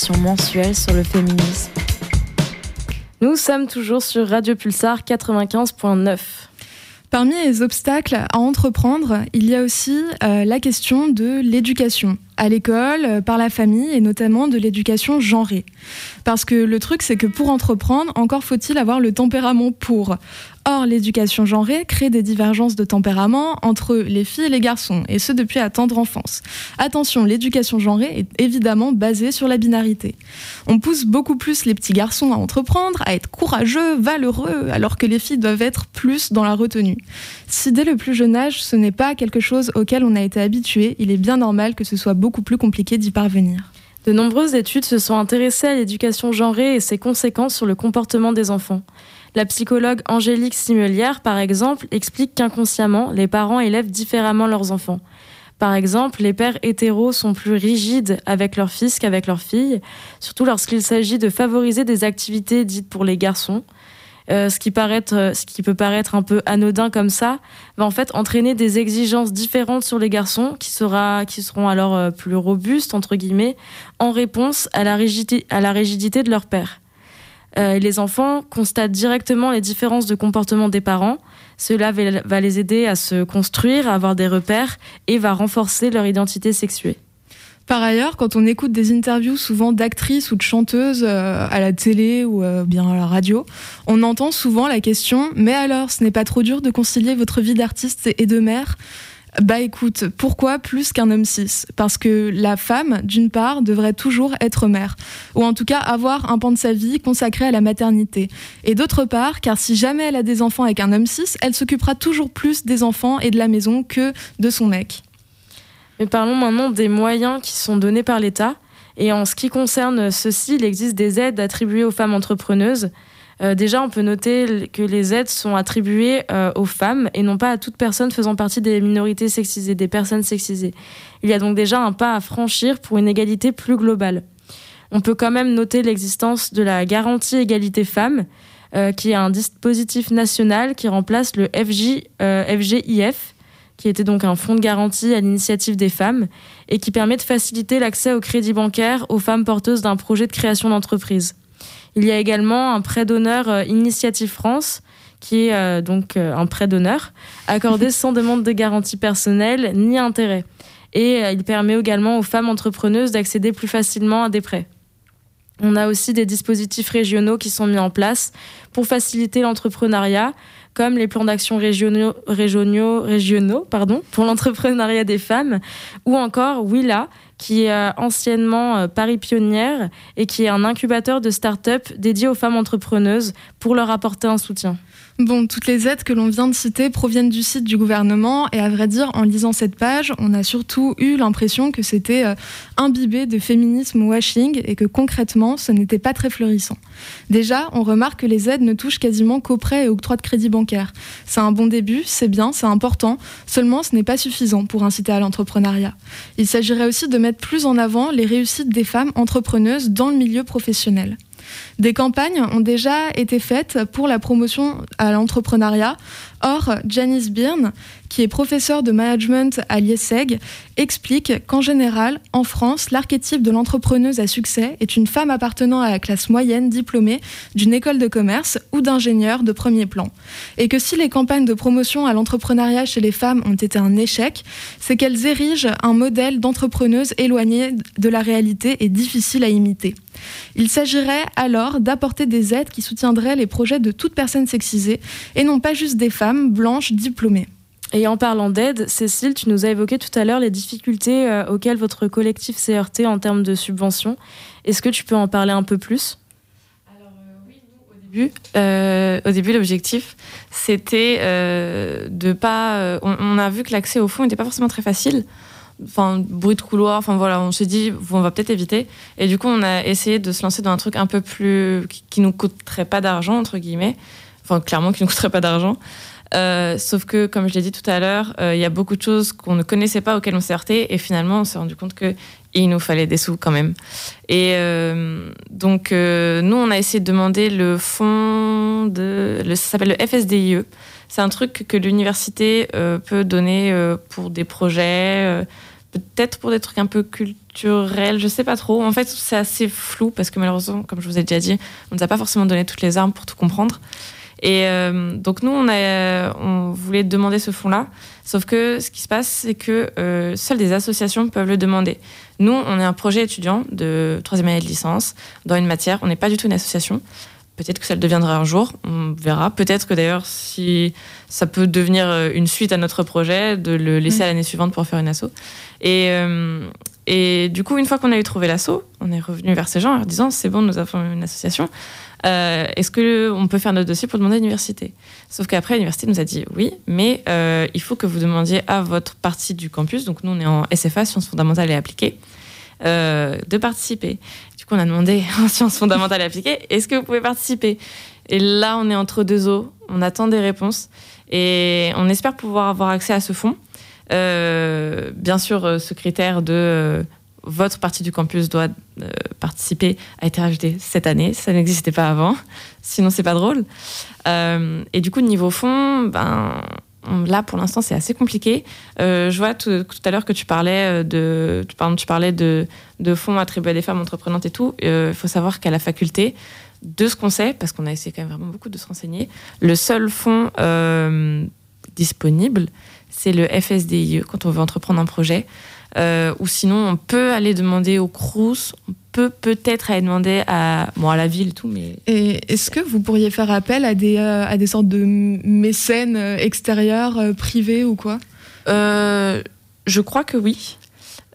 Émission mensuelle sur le féminisme. Nous sommes toujours sur Radio Pulsar 95.9. Parmi les obstacles à entreprendre, il y a aussi euh, la question de l'éducation à l'école, euh, par la famille et notamment de l'éducation genrée. Parce que le truc, c'est que pour entreprendre, encore faut-il avoir le tempérament pour. Or, l'éducation genrée crée des divergences de tempérament entre les filles et les garçons, et ce depuis la tendre enfance. Attention, l'éducation genrée est évidemment basée sur la binarité. On pousse beaucoup plus les petits garçons à entreprendre, à être courageux, valeureux, alors que les filles doivent être plus dans la retenue. Si dès le plus jeune âge, ce n'est pas quelque chose auquel on a été habitué, il est bien normal que ce soit beaucoup plus compliqué d'y parvenir. De nombreuses études se sont intéressées à l'éducation genrée et ses conséquences sur le comportement des enfants. La psychologue Angélique Simelière, par exemple, explique qu'inconsciemment, les parents élèvent différemment leurs enfants. Par exemple, les pères hétéros sont plus rigides avec leurs fils qu'avec leurs filles, surtout lorsqu'il s'agit de favoriser des activités dites pour les garçons. Euh, ce, qui paraît, ce qui peut paraître un peu anodin comme ça, va en fait entraîner des exigences différentes sur les garçons qui, seront alors euh, plus robustes, entre guillemets, en réponse à la rigidité de leur père. Euh, les enfants constatent directement les différences de comportement des parents. Cela va les aider à se construire, à avoir des repères et va renforcer leur identité sexuée. Par ailleurs, quand on écoute des interviews souvent d'actrices ou de chanteuses euh, à la télé ou euh, bien à la radio, on entend souvent la question Mais alors, ce n'est pas trop dur de concilier votre vie d'artiste et de mère? Bah écoute, pourquoi plus qu'un homme cis Parce que la femme, d'une part, devrait toujours être mère, ou en tout cas avoir un pan de sa vie consacré à la maternité. Et d'autre part, car si jamais elle a des enfants avec un homme cis, elle s'occupera toujours plus des enfants et de la maison que de son mec. Mais parlons maintenant des moyens qui sont donnés par l'État. Et en ce qui concerne ceci, il existe des aides attribuées aux femmes entrepreneuses. Euh, déjà, on peut noter que les aides sont attribuées euh, aux femmes et non pas à toute personne faisant partie des minorités sexisées, des personnes sexisées. Il y a donc déjà un pas à franchir pour une égalité plus globale. On peut quand même noter l'existence de la garantie égalité femmes, euh, qui est un dispositif national qui remplace le FGIF, qui était donc un fonds de garantie à l'initiative des femmes et qui permet de faciliter l'accès au crédit bancaire aux femmes porteuses d'un projet de création d'entreprise. Il y a également un prêt d'honneur euh, Initiative France, qui est euh, donc euh, un prêt d'honneur, accordé sans demande de garantie personnelle ni intérêt. Et il permet également aux femmes entrepreneuses d'accéder plus facilement à des prêts. On a aussi des dispositifs régionaux qui sont mis en place pour faciliter l'entrepreneuriat, comme les plans d'action régionaux, régionaux, régionaux pardon, pour l'entrepreneuriat des femmes, ou encore Willa, qui est euh, anciennement euh, Paris Pionnière et qui est un incubateur de start-up dédié aux femmes entrepreneuses pour leur apporter un soutien. Bon, toutes les aides que l'on vient de citer proviennent du site du gouvernement et à vrai dire, en lisant cette page, on a surtout eu l'impression que c'était euh, imbibé de féminisme washing et que concrètement, ce n'était pas très florissant. Déjà, on remarque que les aides ne touchent quasiment qu'aux prêts et octrois de crédit bancaire. C'est un bon début, c'est bien, c'est important, seulement ce n'est pas suffisant pour inciter à l'entrepreneuriat. Il s'agirait aussi de mettre plus en avant les réussites des femmes entrepreneuses dans le milieu professionnel. Des campagnes ont déjà été faites pour la promotion à l'entrepreneuriat. Or, Janice Byrne, qui est professeure de management à l'IESEG, explique qu'en général, en France, l'archétype de l'entrepreneuse à succès est une femme appartenant à la classe moyenne diplômée d'une école de commerce ou d'ingénieur de premier plan. Et que si les campagnes de promotion à l'entrepreneuriat chez les femmes ont été un échec, c'est qu'elles érigent un modèle d'entrepreneuse éloigné de la réalité et difficile à imiter. Il s'agirait alors d'apporter des aides qui soutiendraient les projets de toute personne sexisée et non pas juste des femmes blanches diplômées. Et en parlant d'aide, Cécile, tu nous as évoqué tout à l'heure les difficultés euh, auxquelles votre collectif s'est heurté en termes de subventions. Est-ce que tu peux en parler un peu plus? Alors euh, oui, nous, au début, euh, au début l'objectif, c'était de pas... On, on, a vu que l'accès au fonds n'était pas forcément très facile enfin bruit de couloir enfin voilà on s'est dit on va peut-être éviter et du coup on a essayé de se lancer dans un truc un peu plus qui, nous coûterait pas d'argent entre guillemets enfin clairement qui nous coûterait pas d'argent Euh, sauf que, comme je l'ai dit tout à l'heure, euh, il y a beaucoup de choses qu'on ne connaissait pas auxquelles on s'est heurté et finalement on s'est rendu compte que il nous fallait des sous quand même. Et euh, donc nous on a essayé de demander le fonds de, le, ça s'appelle le FSDIE. C'est un truc que l'université euh, peut donner euh, pour des projets, euh, peut-être pour des trucs un peu culturels, je sais pas trop. En fait c'est assez flou parce que malheureusement, comme je vous ai déjà dit, on nous a pas forcément donné toutes les armes pour tout comprendre. Et donc nous, on, voulait demander ce fonds-là, sauf que ce qui se passe, c'est que seules des associations peuvent le demander. Nous, on est un projet étudiant de troisième année de licence dans une matière. On n'est pas du tout une association. Peut-être que ça le deviendra un jour, on verra. Peut-être que d'ailleurs, si ça peut devenir euh, une suite à notre projet, de le laisser à l'année suivante pour faire une asso. Et, euh, et du coup, une fois qu'on a eu trouvé l'asso, on est revenu vers ces gens en leur disant c'est bon, nous avons une association. Euh, Est-ce que on peut faire notre dossier pour demander à l'université? Sauf qu'après, l'université nous a dit oui, mais euh, il faut que vous demandiez à votre partie du campus, donc nous on est en SFA, sciences fondamentales et appliquées, euh, de participer. Du coup, on a demandé en sciences fondamentales appliquées, est-ce que vous pouvez participer? Et là, on est entre deux eaux, on attend des réponses et on espère pouvoir avoir accès à ce fonds. Euh, bien sûr, euh, ce critère de euh, votre partie du campus doit participer a été rajouté cette année. Ça n'existait pas avant. Sinon, c'est pas drôle. Et du coup, niveau fonds, ben, là, pour l'instant, c'est assez compliqué. Euh, je vois tout, à l'heure que tu parlais euh, de, pardon, tu parlais de, fonds attribués à des femmes entreprenantes et tout. Il faut savoir qu'à la faculté, de ce qu'on sait, parce qu'on a essayé quand même vraiment beaucoup de se renseigner, le seul fonds euh, disponible, c'est le FSDIE quand on veut entreprendre un projet. Euh, ou sinon, on peut aller demander au CRUS, peut peut-être aller demander à, bon, à la ville tout, mais Et est-ce que vous pourriez faire appel à des, euh, à des sortes de mécènes euh, extérieurs, euh, privés ou quoi? Euh, je crois que oui.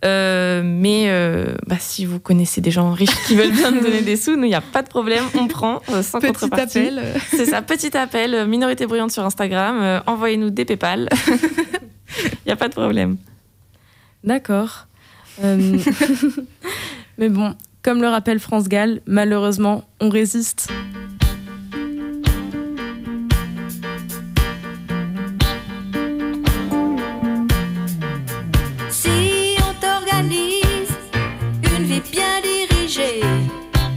Euh, mais euh, bah, si vous connaissez des gens riches qui veulent bien nous donner des sous, nous, il n'y a pas de problème, on prend euh, sans Petit contrepartie. appel. C'est ça, petit appel, minorité bruyante sur Instagram, euh, envoyez-nous des PayPal. Il n'y a pas de problème. D'accord. Euh, Mais bon, comme le rappelle France Gall, malheureusement, on résiste. Si on t'organise une vie bien dirigée,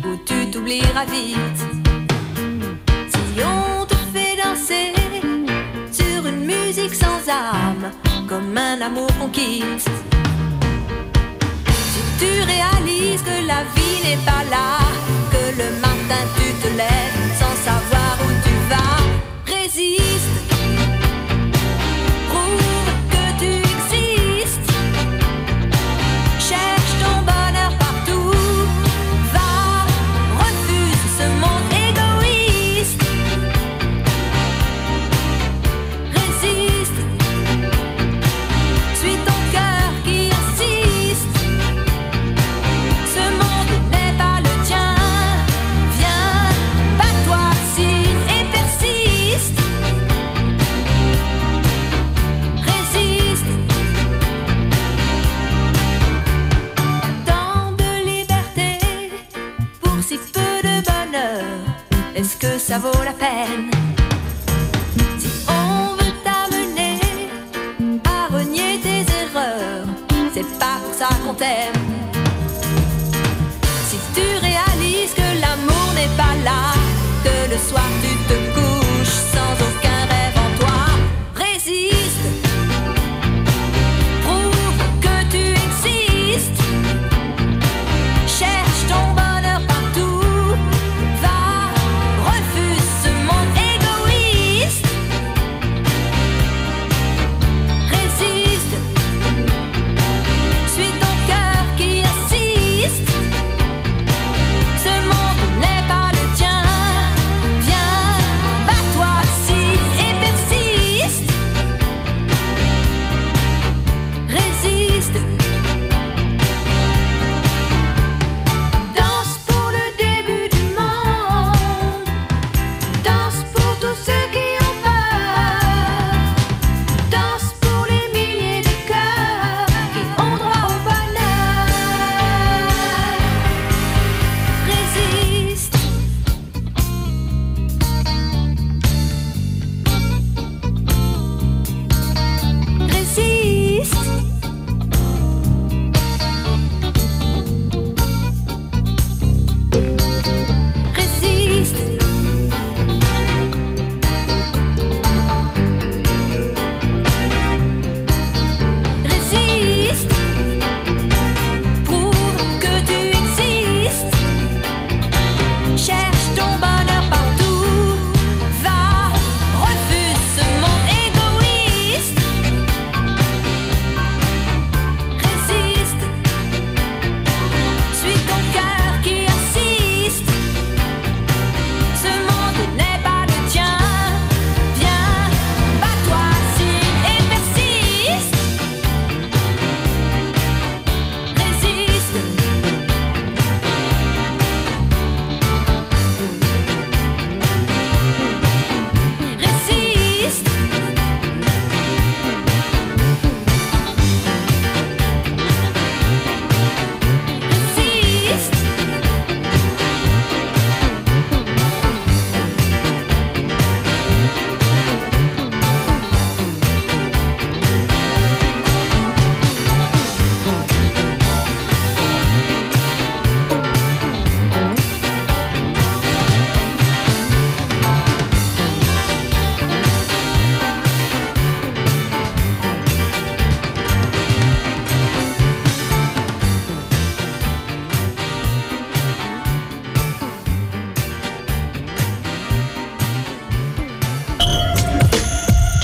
où tu t'oublieras vite. Si on te fait danser sur une musique sans âme, comme un amour qu'on quitte. Tu réalises que la vie n'est pas là, que le matin tu te lèves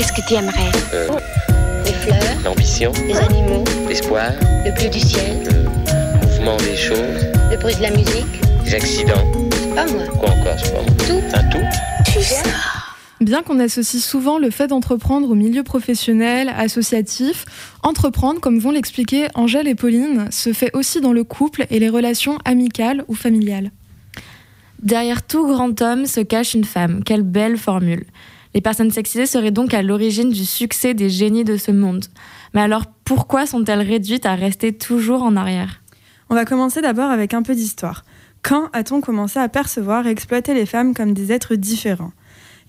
tu aimerais Euh, Les fleurs, L'ambition, les animaux, l'espoir, le bleu du ciel, le mouvement des choses, le bruit de la musique. les accidents, Pas moi. quoi encore, je sais pas moi. Tout. Un tout Bien qu'on associe souvent le fait d'entreprendre au milieu professionnel, associatif, entreprendre, comme vont l'expliquer Angèle et Pauline, se fait aussi dans le couple et les relations amicales ou familiales. Derrière tout grand homme se cache une femme. Quelle belle formule. Les personnes sexisées seraient donc à l'origine du succès des génies de ce monde. Mais alors pourquoi sont-elles réduites à rester toujours en arrière? On va commencer d'abord avec un peu d'histoire. Quand a-t-on commencé à percevoir et exploiter les femmes comme des êtres différents?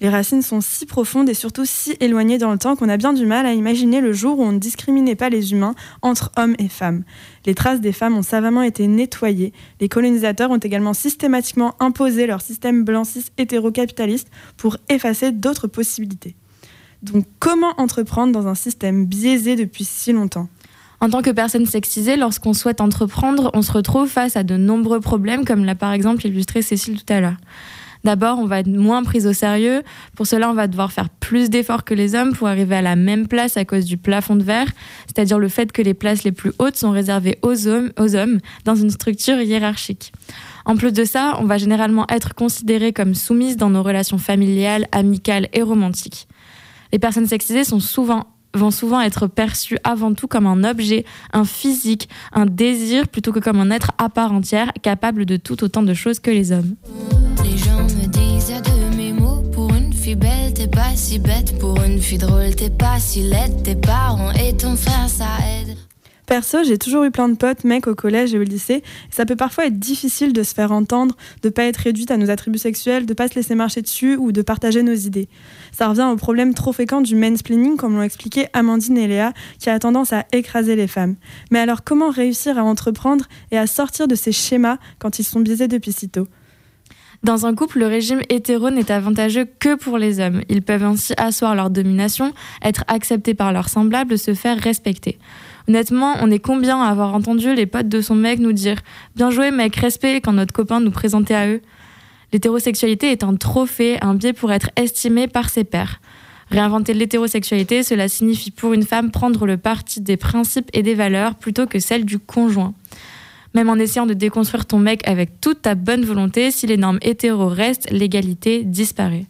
Les racines sont si profondes et surtout si éloignées dans le temps qu'on a bien du mal à imaginer le jour où on ne discriminait pas les humains entre hommes et femmes. Les traces des femmes ont savamment été nettoyées. Les colonisateurs ont également systématiquement imposé leur système blanc-cis hétérocapitaliste pour effacer d'autres possibilités. Donc comment entreprendre dans un système biaisé depuis si longtemps? En tant que personne sexisée, lorsqu'on souhaite entreprendre, on se retrouve face à de nombreux problèmes, comme l'a par exemple illustré Cécile tout à l'heure. D'abord, on va être moins prise au sérieux. Pour cela, on va devoir faire plus d'efforts que les hommes pour arriver à la même place à cause du plafond de verre, c'est-à-dire le fait que les places les plus hautes sont réservées aux hommes, aux hommes dans une structure hiérarchique. En plus de ça, on va généralement être considéré comme soumise dans nos relations familiales, amicales et romantiques. Les personnes sexisées sont souvent vont souvent être perçues avant tout comme un objet, un physique, un désir, plutôt que comme un être à part entière, capable de tout autant de choses que les hommes. Les gens me disent de mes mots pour une fille belle, t'es pas si bête. Pour une fille drôle, t'es pas si laide. Tes parents et ton frère, ça aide. Perso, j'ai toujours eu plein de potes, mecs au collège et au lycée. Ça peut parfois être difficile de se faire entendre, de pas être réduite à nos attributs sexuels, de pas se laisser marcher dessus ou de partager nos idées. Ça revient au problème trop fréquent du mansplaining, comme l'ont expliqué Amandine et Léa, qui a tendance à écraser les femmes. Mais alors, comment réussir à entreprendre et à sortir de ces schémas quand ils sont biaisés depuis si tôt? Dans un couple, le régime hétéro n'est avantageux que pour les hommes. Ils peuvent ainsi asseoir leur domination, être acceptés par leurs semblables, se faire respecter. Honnêtement, on est combien à avoir entendu les potes de son mec nous dire Bien joué, mec, respect quand notre copain nous présentait à eux L'hétérosexualité est un trophée, un biais pour être estimé par ses pairs. Réinventer l'hétérosexualité, cela signifie pour une femme prendre le parti des principes et des valeurs plutôt que celle du conjoint. Même en essayant de déconstruire ton mec avec toute ta bonne volonté, si les normes hétéro restent, l'égalité disparaît.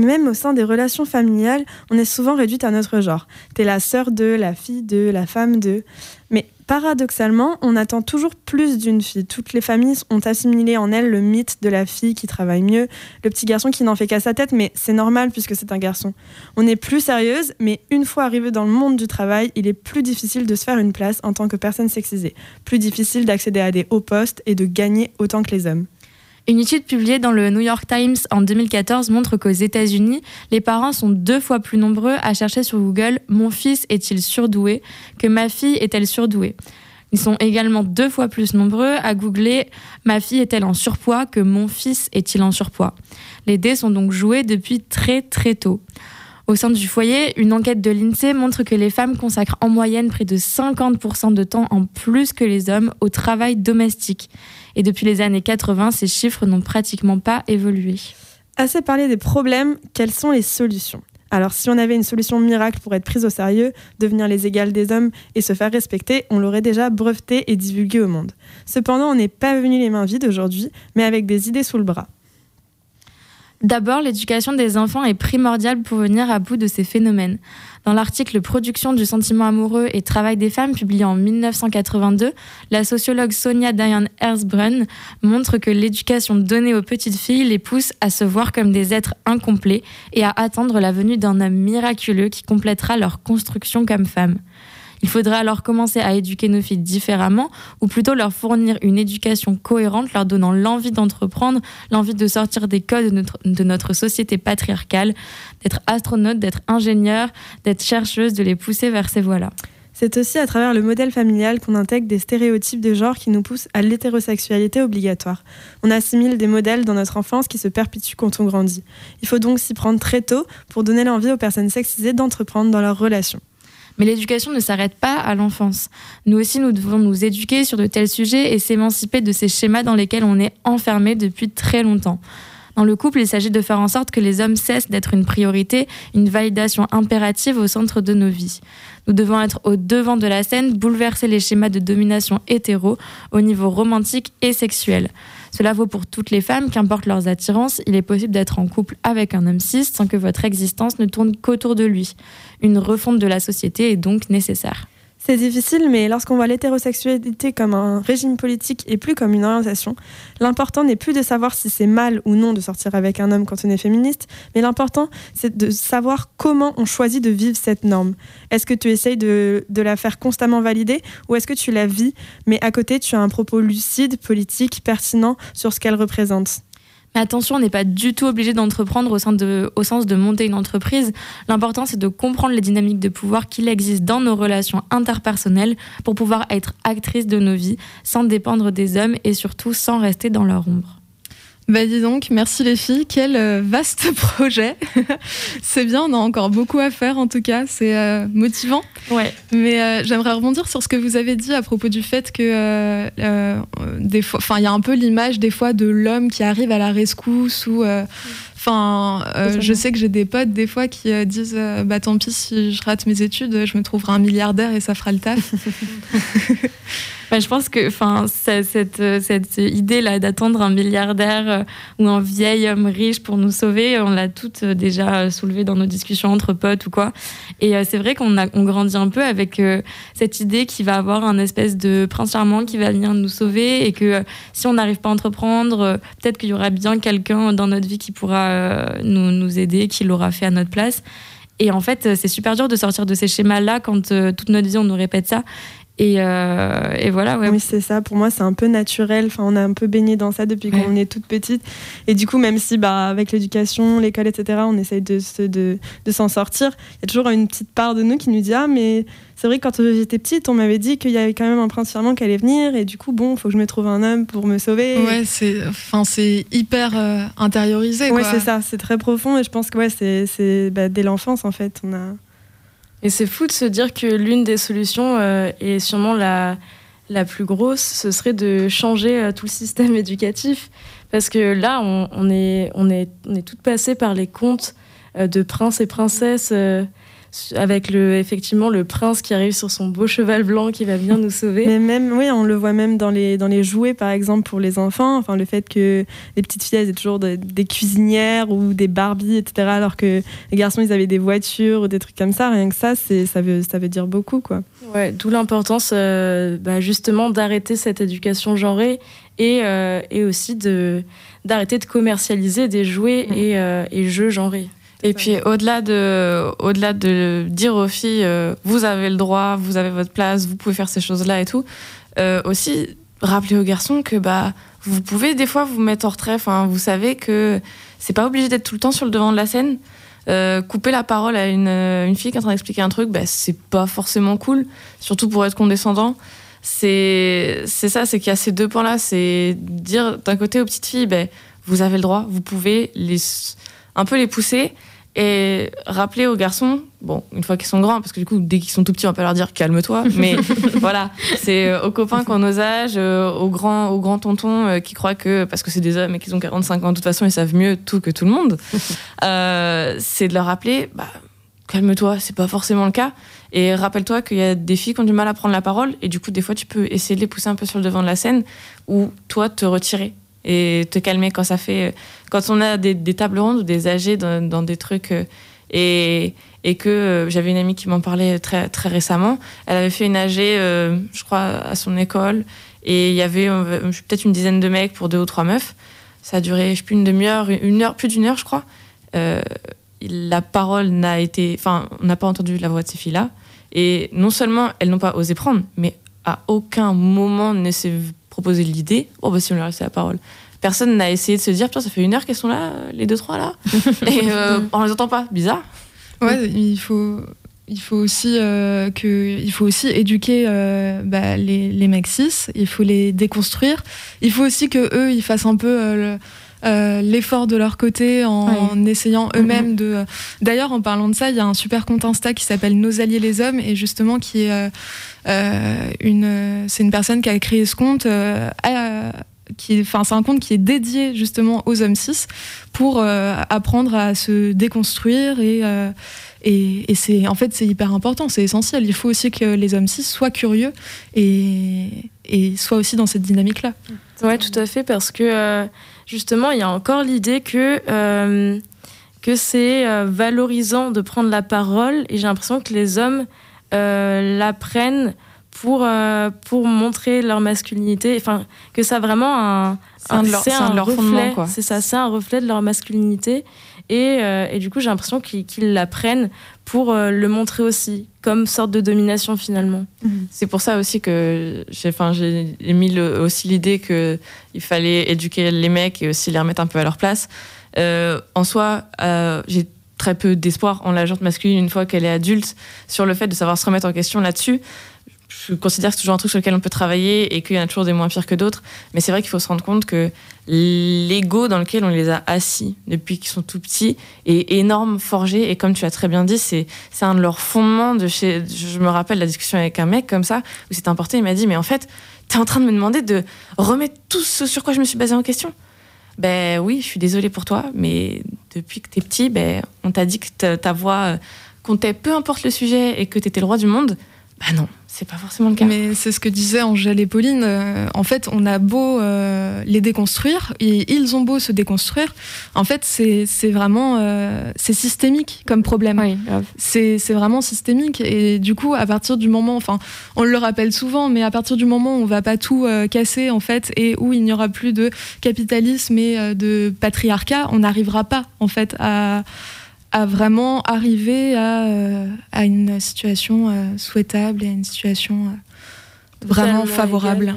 Même au sein des relations familiales, on est souvent réduite à notre genre. T'es la sœur de, la fille de, la femme de. Mais paradoxalement, on attend toujours plus d'une fille. Toutes les familles ont assimilé en elles le mythe de la fille qui travaille mieux, le petit garçon qui n'en fait qu'à sa tête, mais c'est normal puisque c'est un garçon. On est plus sérieuse, mais une fois arrivé dans le monde du travail, il est plus difficile de se faire une place en tant que personne sexisée. Plus difficile d'accéder à des hauts postes et de gagner autant que les hommes. Une étude publiée dans le New York Times en 2014 montre qu'aux États-Unis, les parents sont deux fois plus nombreux à chercher sur Google Mon fils est-il surdoué? que Ma fille est-elle surdouée? Ils sont également deux fois plus nombreux à googler Ma fille est-elle en surpoids? que Mon fils est-il en surpoids? Les dés sont donc joués depuis très très tôt. Au sein du foyer, une enquête de l'INSEE montre que les femmes consacrent en moyenne près de 50% de temps en plus que les hommes au travail domestique. Et depuis les années 80, ces chiffres n'ont pratiquement pas évolué. Assez parlé des problèmes, quelles sont les solutions? Alors si on avait une solution miracle pour être prise au sérieux, devenir les égales des hommes et se faire respecter, on l'aurait déjà breveté et divulgué au monde. Cependant, on n'est pas venu les mains vides aujourd'hui, mais avec des idées sous le bras. D'abord, l'éducation des enfants est primordiale pour venir à bout de ces phénomènes. Dans l'article Production du sentiment amoureux et travail des femmes publié en 1982, la sociologue Sonia Diane Hersbrunn montre que l'éducation donnée aux petites filles les pousse à se voir comme des êtres incomplets et à attendre la venue d'un homme miraculeux qui complétera leur construction comme femmes. Il faudrait alors commencer à éduquer nos filles différemment, ou plutôt leur fournir une éducation cohérente, leur donnant l'envie d'entreprendre, l'envie de sortir des codes de notre, société patriarcale, d'être astronaute, d'être ingénieur, d'être chercheuse, de les pousser vers ces voies-là. C'est aussi à travers le modèle familial qu'on intègre des stéréotypes de genre qui nous poussent à l'hétérosexualité obligatoire. On assimile des modèles dans notre enfance qui se perpétuent quand on grandit. Il faut donc s'y prendre très tôt pour donner l'envie aux personnes sexisées d'entreprendre dans leurs relations. Mais l'éducation ne s'arrête pas à l'enfance. Nous aussi, nous devons nous éduquer sur de tels sujets et s'émanciper de ces schémas dans lesquels on est enfermé depuis très longtemps. Dans le couple, il s'agit de faire en sorte que les hommes cessent d'être une priorité, une validation impérative au centre de nos vies. Nous devons être au devant de la scène, bouleverser les schémas de domination hétéro au niveau romantique et sexuel. Cela vaut pour toutes les femmes, qu'importe leurs attirances, il est possible d'être en couple avec un homme cis sans que votre existence ne tourne qu'autour de lui. Une refonte de la société est donc nécessaire. C'est difficile, mais lorsqu'on voit l'hétérosexualité comme un régime politique et plus comme une orientation, l'important n'est plus de savoir si c'est mal ou non de sortir avec un homme quand on est féministe, mais l'important c'est de savoir comment on choisit de vivre cette norme. Est-ce que tu essayes de, de la faire constamment valider ou est-ce que tu la vis, mais à côté tu as un propos lucide, politique, pertinent sur ce qu'elle représente? Attention, on n'est pas du tout obligé d'entreprendre au, sens de monter une entreprise. L'important, c'est de comprendre les dynamiques de pouvoir qu'il existe dans nos relations interpersonnelles pour pouvoir être actrice de nos vies sans dépendre des hommes et surtout sans rester dans leur ombre. Bah dis donc, merci les filles, quel euh, vaste projet. c'est bien, on a encore beaucoup à faire en tout cas, c'est euh, motivant. Ouais. Mais euh, j'aimerais rebondir sur ce que vous avez dit à propos du fait que des fois, enfin il y a un peu l'image des fois de l'homme qui arrive à la rescousse ou Enfin, je sais que j'ai des potes des fois qui disent bah tant pis si je rate mes études, je me trouverai un milliardaire et ça fera le taf. Bah, je pense que cette, euh, cette idée-là d'attendre un milliardaire euh, ou un vieil homme riche pour nous sauver, on l'a toutes euh, déjà soulevée dans nos discussions entre potes ou quoi. Et c'est vrai qu'on grandit un peu avec cette idée qu'il va avoir un espèce de prince charmant qui va venir nous sauver et que si on n'arrive pas à entreprendre, peut-être qu'il y aura bien quelqu'un dans notre vie qui pourra nous aider, qui l'aura fait à notre place. Et en fait, c'est super dur de sortir de ces schémas-là quand toute notre vie on nous répète ça. Euh, et, voilà, ouais. Oui, c'est ça. Pour moi, c'est un peu naturel. Enfin, on a un peu baigné dans ça depuis qu'on est toute petite. Et du coup, même si, bah, avec l'éducation, l'école, etc., on essaye de, de, de s'en sortir, il y a toujours une petite part de nous qui nous dit Ah, mais c'est vrai que quand j'étais petite, on m'avait dit qu'il y avait quand même un prince charmant qui allait venir. Et du coup, bon, il faut que je me trouve un homme pour me sauver. Ouais, c'est enfin, hyper euh, intériorisé. Ouais, c'est ça. C'est très profond. Et je pense que ouais, c'est bah, dès l'enfance, en fait. On a. Et c'est fou de se dire que l'une des solutions, euh, et sûrement la, plus grosse, ce serait de changer euh, tout le système éducatif. Parce que là, on, est, on, est, toutes passées par les contes euh, de princes et princesses avec le, effectivement le prince qui arrive sur son beau cheval blanc qui va bien nous sauver. Mais même, oui, on le voit même dans les, dans les jouets, par exemple, pour les enfants. Enfin, le fait que les petites filles, elles aient toujours des cuisinières ou des Barbies, etc., alors que les garçons, ils avaient des voitures ou des trucs comme ça. Rien que ça, ça veut, ça veut dire beaucoup, quoi. Ouais, d'où l'importance, euh, bah, justement, d'arrêter cette éducation genrée et, euh, et aussi de d'arrêter de commercialiser des jouets mmh. et, euh, et jeux genrés. Et puis au-delà de, au-delà de dire aux filles, euh, vous avez le droit, vous avez votre place, vous pouvez faire ces choses-là et tout, euh, aussi rappeler aux garçons que bah vous pouvez des fois vous mettre en retrait. Enfin, vous savez que c'est pas obligé d'être tout le temps sur le devant de la scène. Euh, couper la parole à une, une, fille qui est en train d'expliquer un truc, bah, c'est pas forcément cool, surtout pour être condescendant. C'est, c'est ça, c'est qu'il y a ces deux points-là. C'est dire d'un côté aux petites filles, bah, vous avez le droit, vous pouvez les, un peu les pousser, et rappeler aux garçons, bon, une fois qu'ils sont grands, parce que du coup, dès qu'ils sont tout petits, on peut leur dire calme-toi, mais voilà, c'est euh, aux copains qui ont nos âges, euh, aux grands, aux grands tontons euh, qui croient que, parce que c'est des hommes et qu'ils ont 45 ans, de toute façon, ils savent mieux tout que tout le monde, c'est de leur rappeler, bah, calme-toi, c'est pas forcément le cas. Et rappelle-toi qu'il y a des filles qui ont du mal à prendre la parole, et du coup, des fois, tu peux essayer de les pousser un peu sur le devant de la scène, ou toi, te retirer et te calmer quand ça fait quand on a des, tables rondes ou des âgés dans, des trucs euh, et, et que euh, j'avais une amie qui m'en parlait très très récemment. Elle avait fait une AG euh, je crois à son école et il y avait peut-être une dizaine de mecs pour deux ou trois meufs. Ça a duré je sais plus une demi-heure une heure plus d'une heure je crois. La parole n'a été enfin on n'a pas entendu la voix de ces filles là et non seulement elles n'ont pas osé prendre mais à aucun moment ne s'est proposé l'idée. Oh bah si on leur laissait la parole. Personne n'a essayé de se dire putain ça fait une heure qu'elles sont là les deux trois là. Et euh, on les entend pas. Bizarre. Ouais il faut il faut aussi euh, que il faut aussi éduquer euh, bah, les, les mecs cis. Il faut les déconstruire. Il faut aussi que eux ils fassent un peu l'effort de leur côté en, essayant mm-hmm. eux-mêmes de. D'ailleurs, en parlant de ça, il y a un super compte Insta qui s'appelle Nos alliés les hommes et justement qui est une, c'est une personne qui a créé ce compte qui, enfin, c'est un compte qui est dédié justement aux hommes cis pour euh, apprendre à se déconstruire et euh, et, et c'est en fait c'est hyper important, c'est essentiel. Il faut aussi que les hommes cis soient curieux et, et soient aussi dans cette dynamique-là. Ouais, tout à fait, parce que euh, justement, il y a encore l'idée que, euh, que c'est euh, valorisant de prendre la parole, et j'ai l'impression que les hommes euh, la prennent pour, euh, pour montrer leur masculinité, enfin, que ça a vraiment un. C'est un leur- reflet. C'est ça, c'est un reflet de leur masculinité. Et, euh, et du coup, j'ai l'impression qu'ils la prennent pour euh, le montrer aussi, comme sorte de domination finalement. C'est pour ça aussi que j'ai mis le- aussi l'idée qu'il fallait éduquer les mecs et aussi les remettre un peu à leur place. Euh, en soi, j'ai très peu d'espoir en la gente masculine une fois qu'elle est adulte sur le fait de savoir se remettre en question là-dessus. Je considère que c'est toujours un truc sur lequel on peut travailler et qu'il y en a toujours des moins pires que d'autres. Mais c'est vrai qu'il faut se rendre compte que l'ego dans lequel on les a assis depuis qu'ils sont tout petits est énorme, forgé. Et comme tu as très bien dit, c'est un de leurs fondements de chez. Je me rappelle la discussion avec un mec comme ça où c'était important. Il m'a dit Mais en fait, t'es en train de me demander de remettre tout ce sur quoi je me suis basé en question. Ben oui, je suis désolée pour toi, mais depuis que t'es petit, ben, on t'a dit que ta, voix comptait peu importe le sujet et que t'étais le roi du monde. Ben non, c'est pas forcément le cas. Mais c'est ce que disaient Angèle et Pauline. euh, en fait, on a beau euh, les déconstruire, et ils ont beau se déconstruire. En fait, c'est vraiment euh, c'est systémique comme problème. C'est c'est vraiment systémique. Et du coup, à partir du moment, enfin, on le rappelle souvent, mais à partir du moment où on va pas tout casser en fait, et où il n'y aura plus de capitalisme et de patriarcat, on n'arrivera pas en fait à à vraiment arriver à, euh, à une situation euh, souhaitable et à une situation euh, vraiment favorable.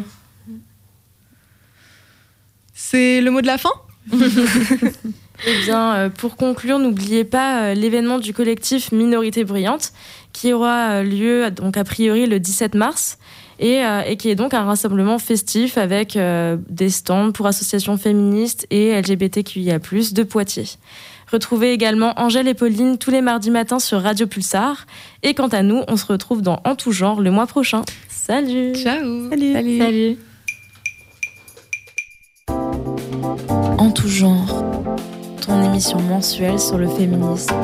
C'est le mot de la fin? Eh bien, euh, pour conclure, n'oubliez pas euh, l'événement du collectif Minorité Brillante qui aura euh, lieu donc a priori le 17 mars et, euh, et qui est donc un rassemblement festif avec euh, des stands pour associations féministes et LGBTQIA+ de Poitiers. Retrouvez également Angèle et Pauline tous les mardis matins sur Radio Pulsar. Et quant à nous, on se retrouve dans En tout genre le mois prochain. Salut Ciao Salut. Salut En tout genre, ton émission mensuelle sur le féminisme.